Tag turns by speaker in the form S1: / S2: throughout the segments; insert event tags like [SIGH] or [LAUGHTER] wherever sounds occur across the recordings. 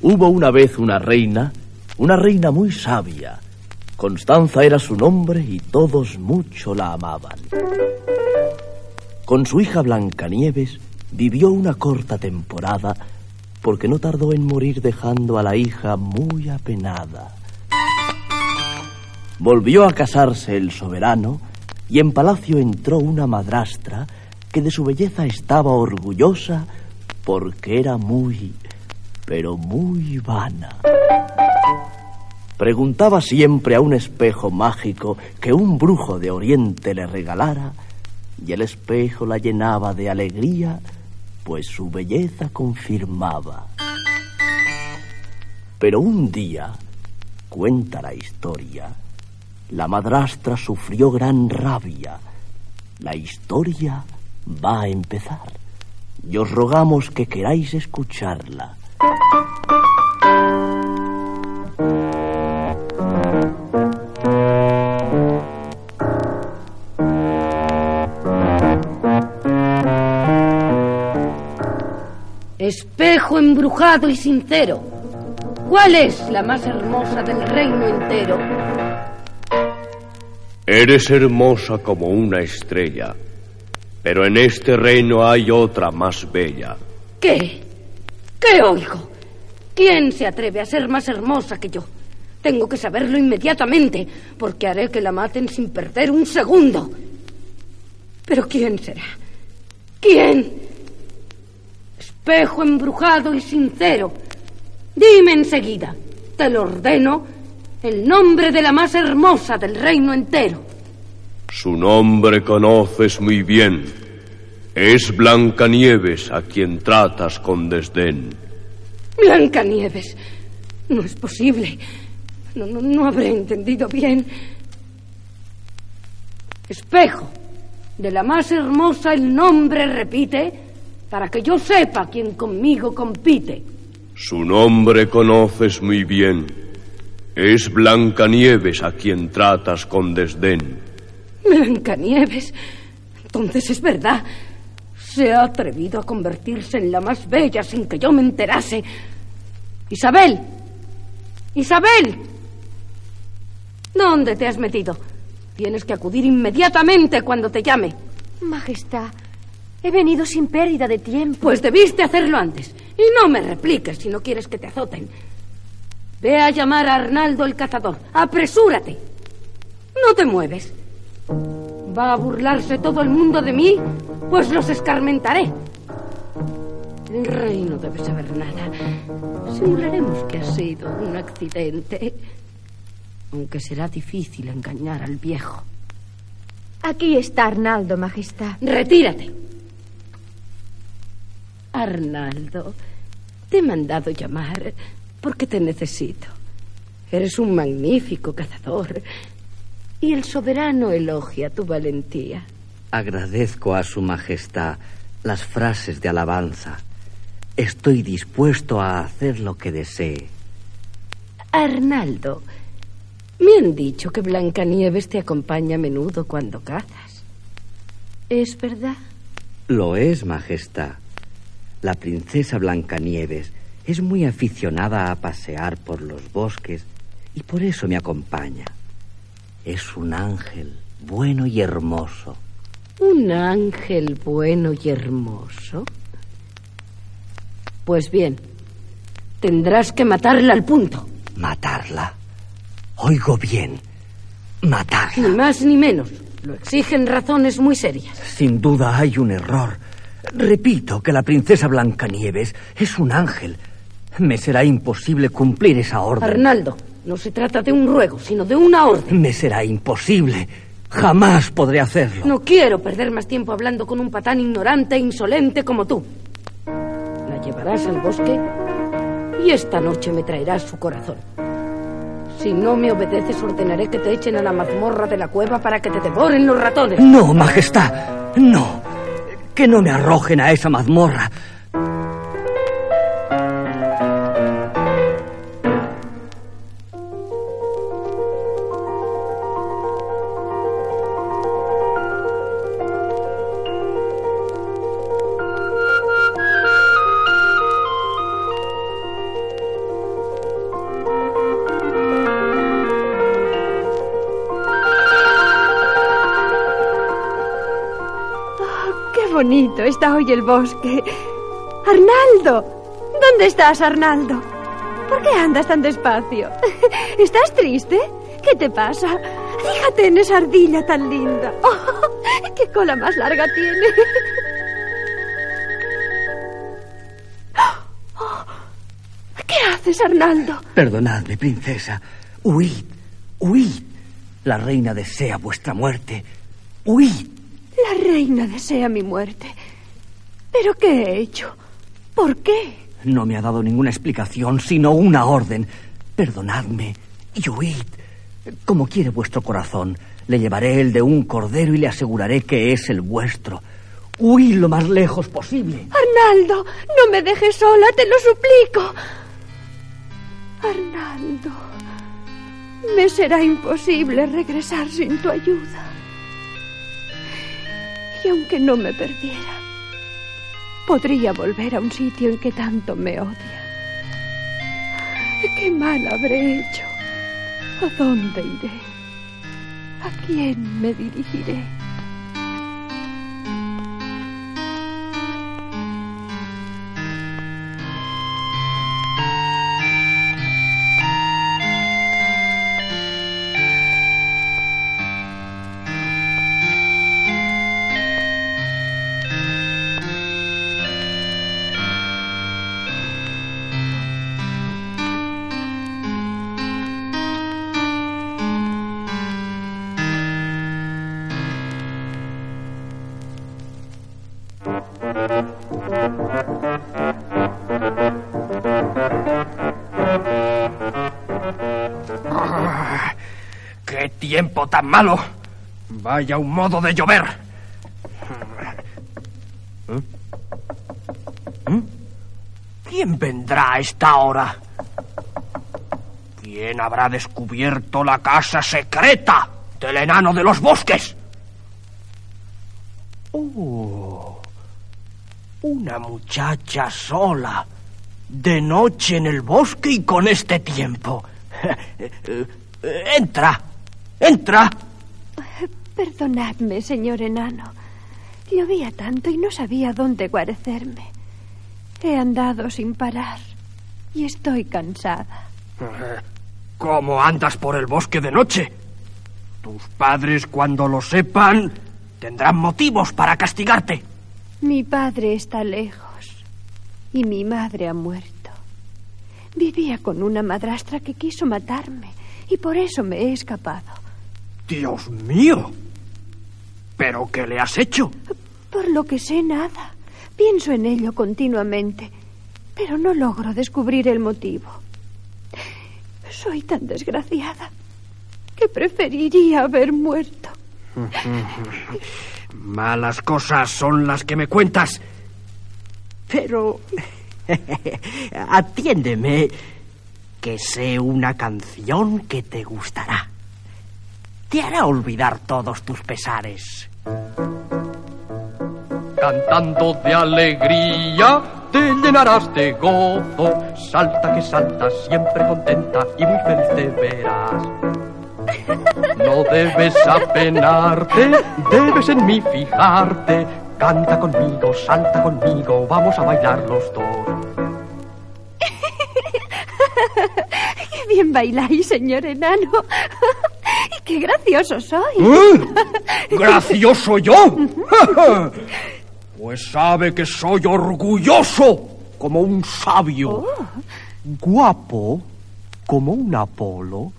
S1: Hubo una vez una reina, una reina muy sabia. Constanza era su nombre y todos mucho la amaban. Con su hija Blancanieves vivió una corta temporada porque no tardó en morir dejando a la hija muy apenada. Volvió a casarse el soberano y en palacio entró una madrastra que de su belleza estaba orgullosa porque era muy, pero muy vana. Preguntaba siempre a un espejo mágico que un brujo de Oriente le regalara y el espejo la llenaba de alegría, pues su belleza confirmaba. Pero un día, cuenta la historia, la madrastra sufrió gran rabia. La historia va a empezar y os rogamos que queráis escucharla.
S2: Espejo embrujado y sincero, ¿cuál es la más hermosa del reino entero?
S3: Eres hermosa como una estrella, pero en este reino hay otra más bella.
S2: ¿Qué? ¿Qué oigo? ¿Quién se atreve a ser más hermosa que yo? Tengo que saberlo inmediatamente, porque haré que la maten sin perder un segundo. Pero ¿quién será? ¿Quién? Espejo embrujado y sincero. Dime enseguida, te lo ordeno, el nombre de la más hermosa del reino entero.
S3: Su nombre conoces muy bien. Es Blancanieves a quien tratas con desdén.
S2: Blancanieves. No es posible. No, no, no habré entendido bien. Espejo. De la más hermosa el nombre repite para que yo sepa quién conmigo compite.
S3: Su nombre conoces muy bien. Es Blancanieves a quien tratas con desdén.
S2: Blancanieves. Entonces es verdad. Se ha atrevido a convertirse en la más bella sin que yo me enterase. Isabel. Isabel. ¿Dónde te has metido? Tienes que acudir inmediatamente cuando te llame.
S4: Majestad, he venido sin pérdida de tiempo.
S2: Pues debiste hacerlo antes. Y no me repliques si no quieres que te azoten. Ve a llamar a Arnaldo el cazador. Apresúrate. No te mueves. ¿Va a burlarse todo el mundo de mí? Pues los escarmentaré. El rey no debe saber nada. Simularemos que ha sido un accidente. Aunque será difícil engañar al viejo.
S4: Aquí está Arnaldo, Majestad.
S2: Retírate. Arnaldo, te he mandado llamar porque te necesito. Eres un magnífico cazador y el soberano elogia tu valentía.
S5: Agradezco a Su Majestad las frases de alabanza. Estoy dispuesto a hacer lo que desee.
S2: Arnaldo, me han dicho que Blancanieves te acompaña a menudo cuando cazas. ¿Es verdad?
S5: Lo es, Majestad. La princesa Blancanieves es muy aficionada a pasear por los bosques y por eso me acompaña. Es un ángel bueno y hermoso.
S2: ¿Un ángel bueno y hermoso? Pues bien, tendrás que matarla al punto.
S5: ¿Matarla? Oigo bien. Matarla.
S2: Ni más ni menos. Lo exigen razones muy serias.
S5: Sin duda hay un error. Repito que la princesa Blancanieves es un ángel. Me será imposible cumplir esa orden.
S2: Arnaldo, no se trata de un ruego, sino de una orden.
S5: Me será imposible. Jamás podré hacerlo.
S2: No quiero perder más tiempo hablando con un patán ignorante e insolente como tú. La llevarás al bosque y esta noche me traerás su corazón. Si no me obedeces, ordenaré que te echen a la mazmorra de la cueva para que te devoren los ratones.
S5: No, Majestad. No. Que no me arrojen a esa mazmorra.
S4: Bonito está hoy el bosque. Arnaldo. ¿Dónde estás, Arnaldo? ¿Por qué andas tan despacio? [LAUGHS] ¿Estás triste? ¿Qué te pasa? Fíjate en esa ardilla tan linda. [LAUGHS] Oh, ¡Qué cola más larga tiene! [GASPS] Oh, ¿Qué haces, Arnaldo?
S5: Perdonadme, princesa. Huid, huid. La reina desea vuestra muerte. Huid.
S4: La reina desea mi muerte. ¿Pero qué he hecho? ¿Por qué?
S5: No me ha dado ninguna explicación, sino una orden. Perdonadme y huid. Como quiere vuestro corazón, le llevaré el de un cordero y le aseguraré que es el vuestro. Huid lo más lejos posible.
S4: Arnaldo, no me dejes sola, te lo suplico. Arnaldo, me será imposible regresar sin tu ayuda. Y aunque no me perdiera, podría volver a un sitio en que tanto me odia. ¿Qué mal habré hecho? ¿A dónde iré? ¿A quién me dirigiré?
S6: ¡Qué tiempo tan malo! Vaya un modo de llover. ¿Eh? ¿Eh? ¿Quién vendrá a esta hora? ¿Quién habrá descubierto la casa secreta del enano de los bosques? Oh, una muchacha sola, de noche en el bosque y con este tiempo. [LAUGHS] Entra, entra.
S4: Perdonadme, señor enano. Llovía tanto y no sabía dónde guarecerme. He andado sin parar y estoy cansada. [LAUGHS]
S6: ¿Cómo andas por el bosque de noche? Tus padres, cuando lo sepan, tendrán motivos para castigarte.
S4: Mi padre está lejos y mi madre ha muerto. Vivía con una madrastra que quiso matarme y por eso me he escapado.
S6: Dios mío. ¿Pero qué le has hecho?
S4: Por lo que sé nada. Pienso en ello continuamente, pero no logro descubrir el motivo. Soy tan desgraciada que preferiría haber muerto. [LAUGHS]
S6: Malas cosas son las que me cuentas. Pero... [LAUGHS] atiéndeme, que sé una canción que te gustará. Te hará olvidar todos tus pesares.
S3: Cantando de alegría te llenarás de gozo. Salta que salta, siempre contenta y muy feliz te verás. No debes apenarte, debes en mí fijarte. Canta conmigo, salta conmigo, vamos a bailar los dos. [LAUGHS]
S4: ¡Qué bien bailáis, señor enano! [LAUGHS] ¡Y qué gracioso soy!
S6: ¿Eh? [LAUGHS] ¿Gracioso yo? pues sabe que soy orgulloso como un sabio, guapo como un Apolo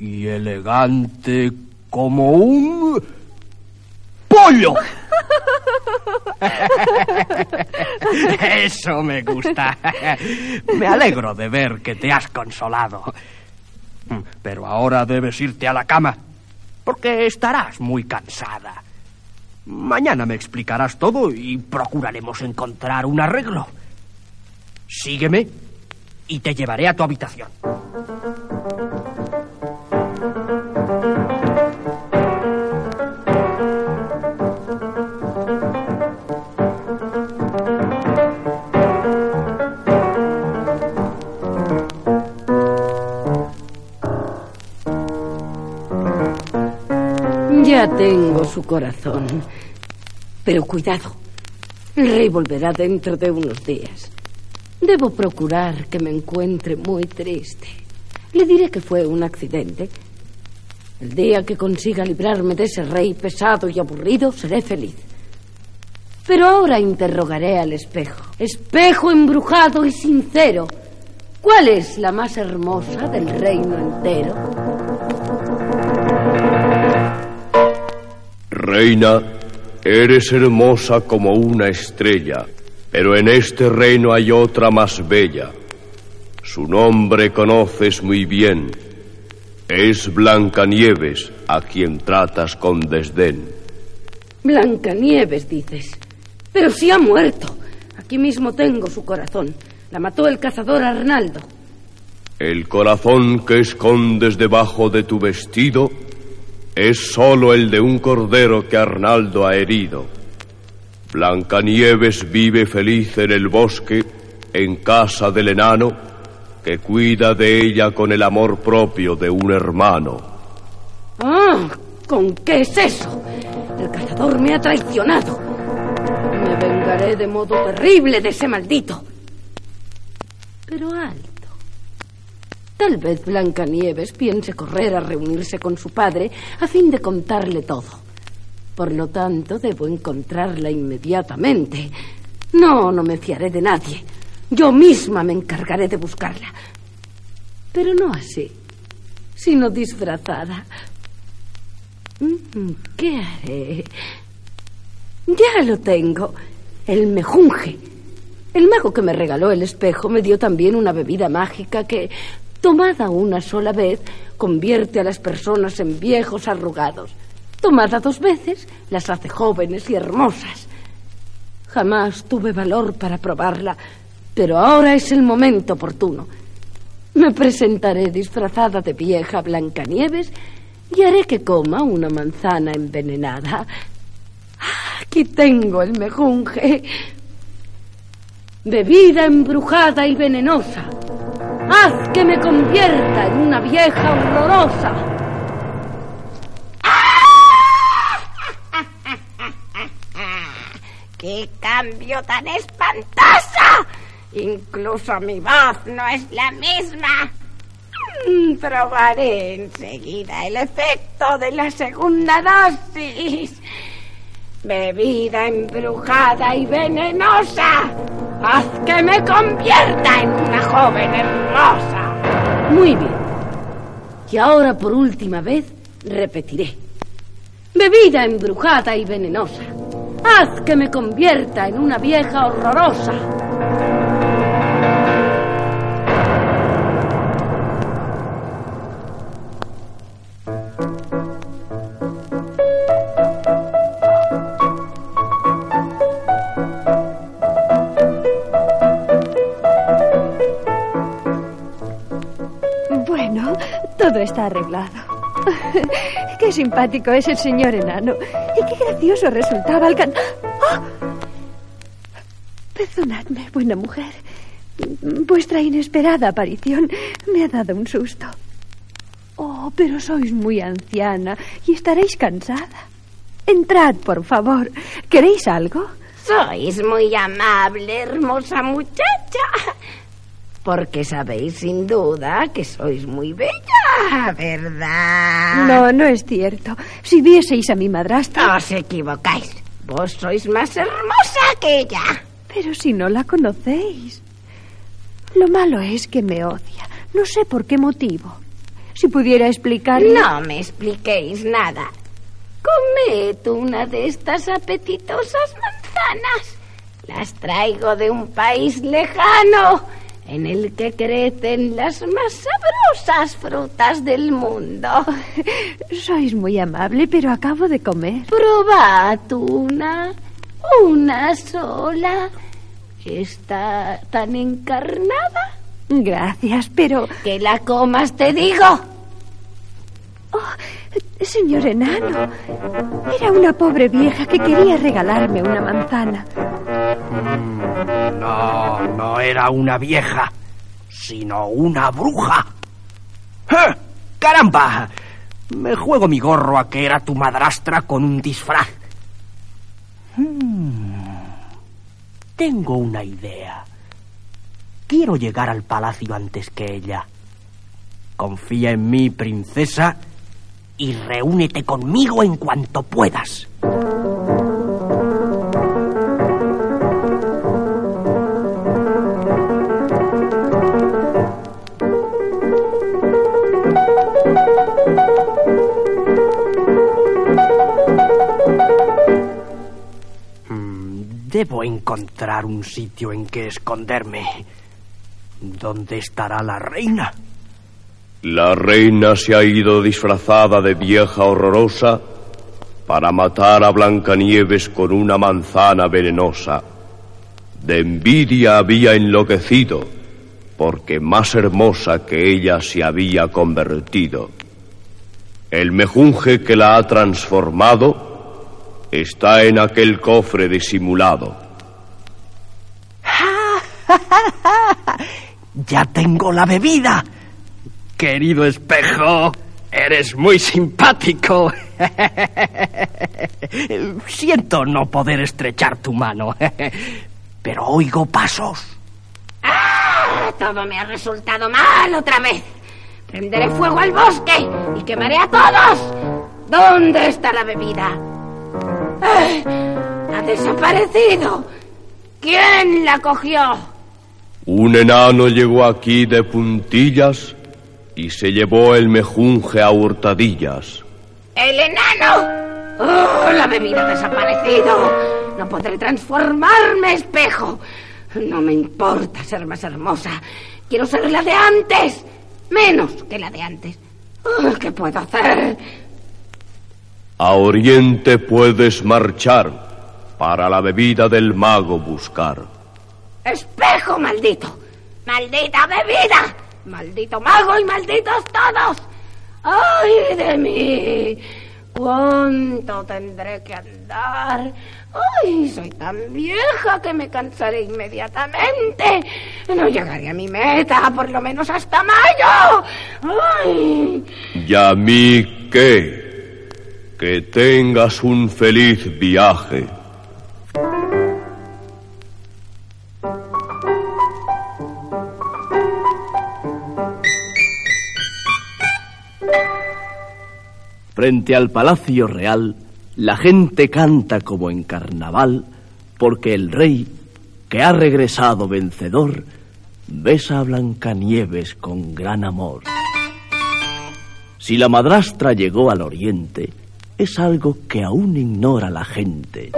S6: y elegante como un pollo. [LAUGHS] Eso me gusta. Me alegro de ver que te has consolado. Pero ahora debes irte a la cama, porque estarás muy cansada. Mañana me explicarás todo y procuraremos encontrar un arreglo. Sígueme y te llevaré a tu habitación.
S2: Tengo su corazón. Pero cuidado. El rey volverá dentro de unos días. Debo procurar que me encuentre muy triste. Le diré que fue un accidente. El día que consiga librarme de ese rey pesado y aburrido, seré feliz. Pero ahora interrogaré al espejo. Espejo embrujado y sincero. ¿Cuál es la más hermosa del reino entero?
S7: Reina, eres hermosa como una estrella, pero en este reino hay otra más bella. Su nombre conoces muy bien. Es Blancanieves, a quien tratas con desdén.
S2: Blancanieves, dices. Pero si ha muerto. Aquí mismo tengo su corazón. La mató el cazador Arnaldo.
S7: El corazón que escondes debajo de tu vestido es solo el de un cordero que Arnaldo ha herido. Blancanieves vive feliz en el bosque, en casa del enano, que cuida de ella con el amor propio de un hermano.
S2: Ah, ¿con qué es eso? El cazador me ha traicionado. Me vengaré de modo terrible de ese maldito. Pero alto. Tal vez Blancanieves piense correr a reunirse con su padre a fin de contarle todo. Por lo tanto, debo encontrarla inmediatamente. No, no me fiaré de nadie. Yo misma me encargaré de buscarla. Pero no así, sino disfrazada. Mm, ¿Qué haré? Ya lo tengo. El mejunje. El mago que me regaló el espejo me dio también una bebida mágica que, tomada una sola vez, convierte a las personas en viejos arrugados. Tomada dos veces, las hace jóvenes y hermosas. Jamás tuve valor para probarla, pero ahora es el momento oportuno. Me presentaré disfrazada de vieja Blancanieves y haré que coma una manzana envenenada. Aquí tengo el mejunje. Bebida embrujada y venenosa. Haz que me convierta en una vieja horrorosa. [LAUGHS]
S8: ¡Qué cambio tan espantoso! Incluso mi voz no es la misma. Mm, Probaré enseguida el efecto de la segunda dosis. Bebida embrujada y venenosa. Haz que me convierta en una joven hermosa.
S2: Muy bien. Y ahora por última vez repetiré. Bebida embrujada y venenosa. Haz que me convierta en una vieja horrorosa.
S4: Está arreglado. [LAUGHS] Qué simpático es el señor enano. Y qué gracioso resultaba al can... ¡Ah! Perdonadme, buena mujer. Vuestra inesperada aparición me ha dado un susto. Oh, pero sois muy anciana y estaréis cansada. Entrad, por favor. ¿Queréis algo?
S8: Sois muy amable, hermosa muchacha. Porque sabéis sin duda que sois muy bella, ¿verdad?
S4: No, no es cierto. Si vieseis a mi madrastra...
S8: Os equivocáis. Vos sois más hermosa que ella.
S4: Pero si no la conocéis. Lo malo es que me odia. No sé por qué motivo. Si pudiera explicarle...
S8: No me expliquéis nada. Comed una de estas apetitosas manzanas. Las traigo de un país lejano en el que crecen las más sabrosas frutas del mundo. [LAUGHS]
S4: Sois muy amable, pero acabo de comer.
S2: Probad una. Una sola. Está tan encarnada.
S4: Gracias, pero...
S8: Que la comas, te digo.
S4: Oh, señor enano, era una pobre vieja que quería regalarme una manzana.
S6: No, no era una vieja, sino una bruja. ¡Eh! ¡Caramba! Me juego mi gorro a que era tu madrastra con un disfraz. Hmm. Tengo una idea. Quiero llegar al palacio antes que ella. Confía en mí, princesa, y reúnete conmigo en cuanto puedas. Debo encontrar un sitio en que esconderme. ¿Dónde estará la reina?
S7: La reina se ha ido disfrazada de vieja horrorosa para matar a Blancanieves con una manzana venenosa. De envidia había enloquecido, porque más hermosa que ella se había convertido. El mejunje que la ha transformado está en aquel cofre disimulado. [LAUGHS]
S6: Ya tengo la bebida. Querido espejo, eres muy simpático. [LAUGHS] Siento no poder estrechar tu mano, [LAUGHS] pero oigo pasos.
S8: ¡Ah! Todo me ha resultado mal otra vez. Prenderé fuego al bosque y quemaré a todos. ¿Dónde está la bebida? ¡Ay! Ha desaparecido. ¿Quién la cogió?
S7: Un enano llegó aquí de puntillas y se llevó el mejunje a hurtadillas.
S8: ¡El enano! ¡Oh, la bebida ha desaparecido! No podré transformarme, espejo. No me importa ser más hermosa. Quiero ser la de antes. Menos que la de antes. Oh, ¿Qué puedo hacer?
S7: A oriente puedes marchar para la bebida del mago buscar.
S8: ¡Espejo maldito! ¡Maldita bebida! ¡Maldito mago y malditos todos! ¡Ay de mí! ¿Cuánto tendré que andar? ¡Ay, soy tan vieja que me cansaré inmediatamente! No llegaré a mi meta, por lo menos hasta mayo. ¡Ay!
S7: ¿Y a mí qué? Que tengas un feliz viaje.
S1: Frente al Palacio Real, la gente canta como en carnaval, porque el rey, que ha regresado vencedor, besa a Blancanieves con gran amor. Si la madrastra llegó al oriente, es algo que aún ignora la gente.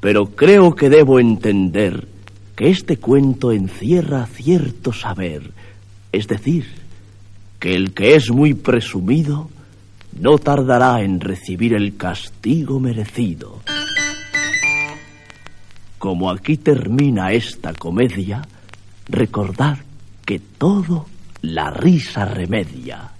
S1: Pero creo que debo entender que este cuento encierra cierto saber, es decir, que el que es muy presumido no tardará en recibir el castigo merecido. Como aquí termina esta comedia, recordad que todo la risa remedia.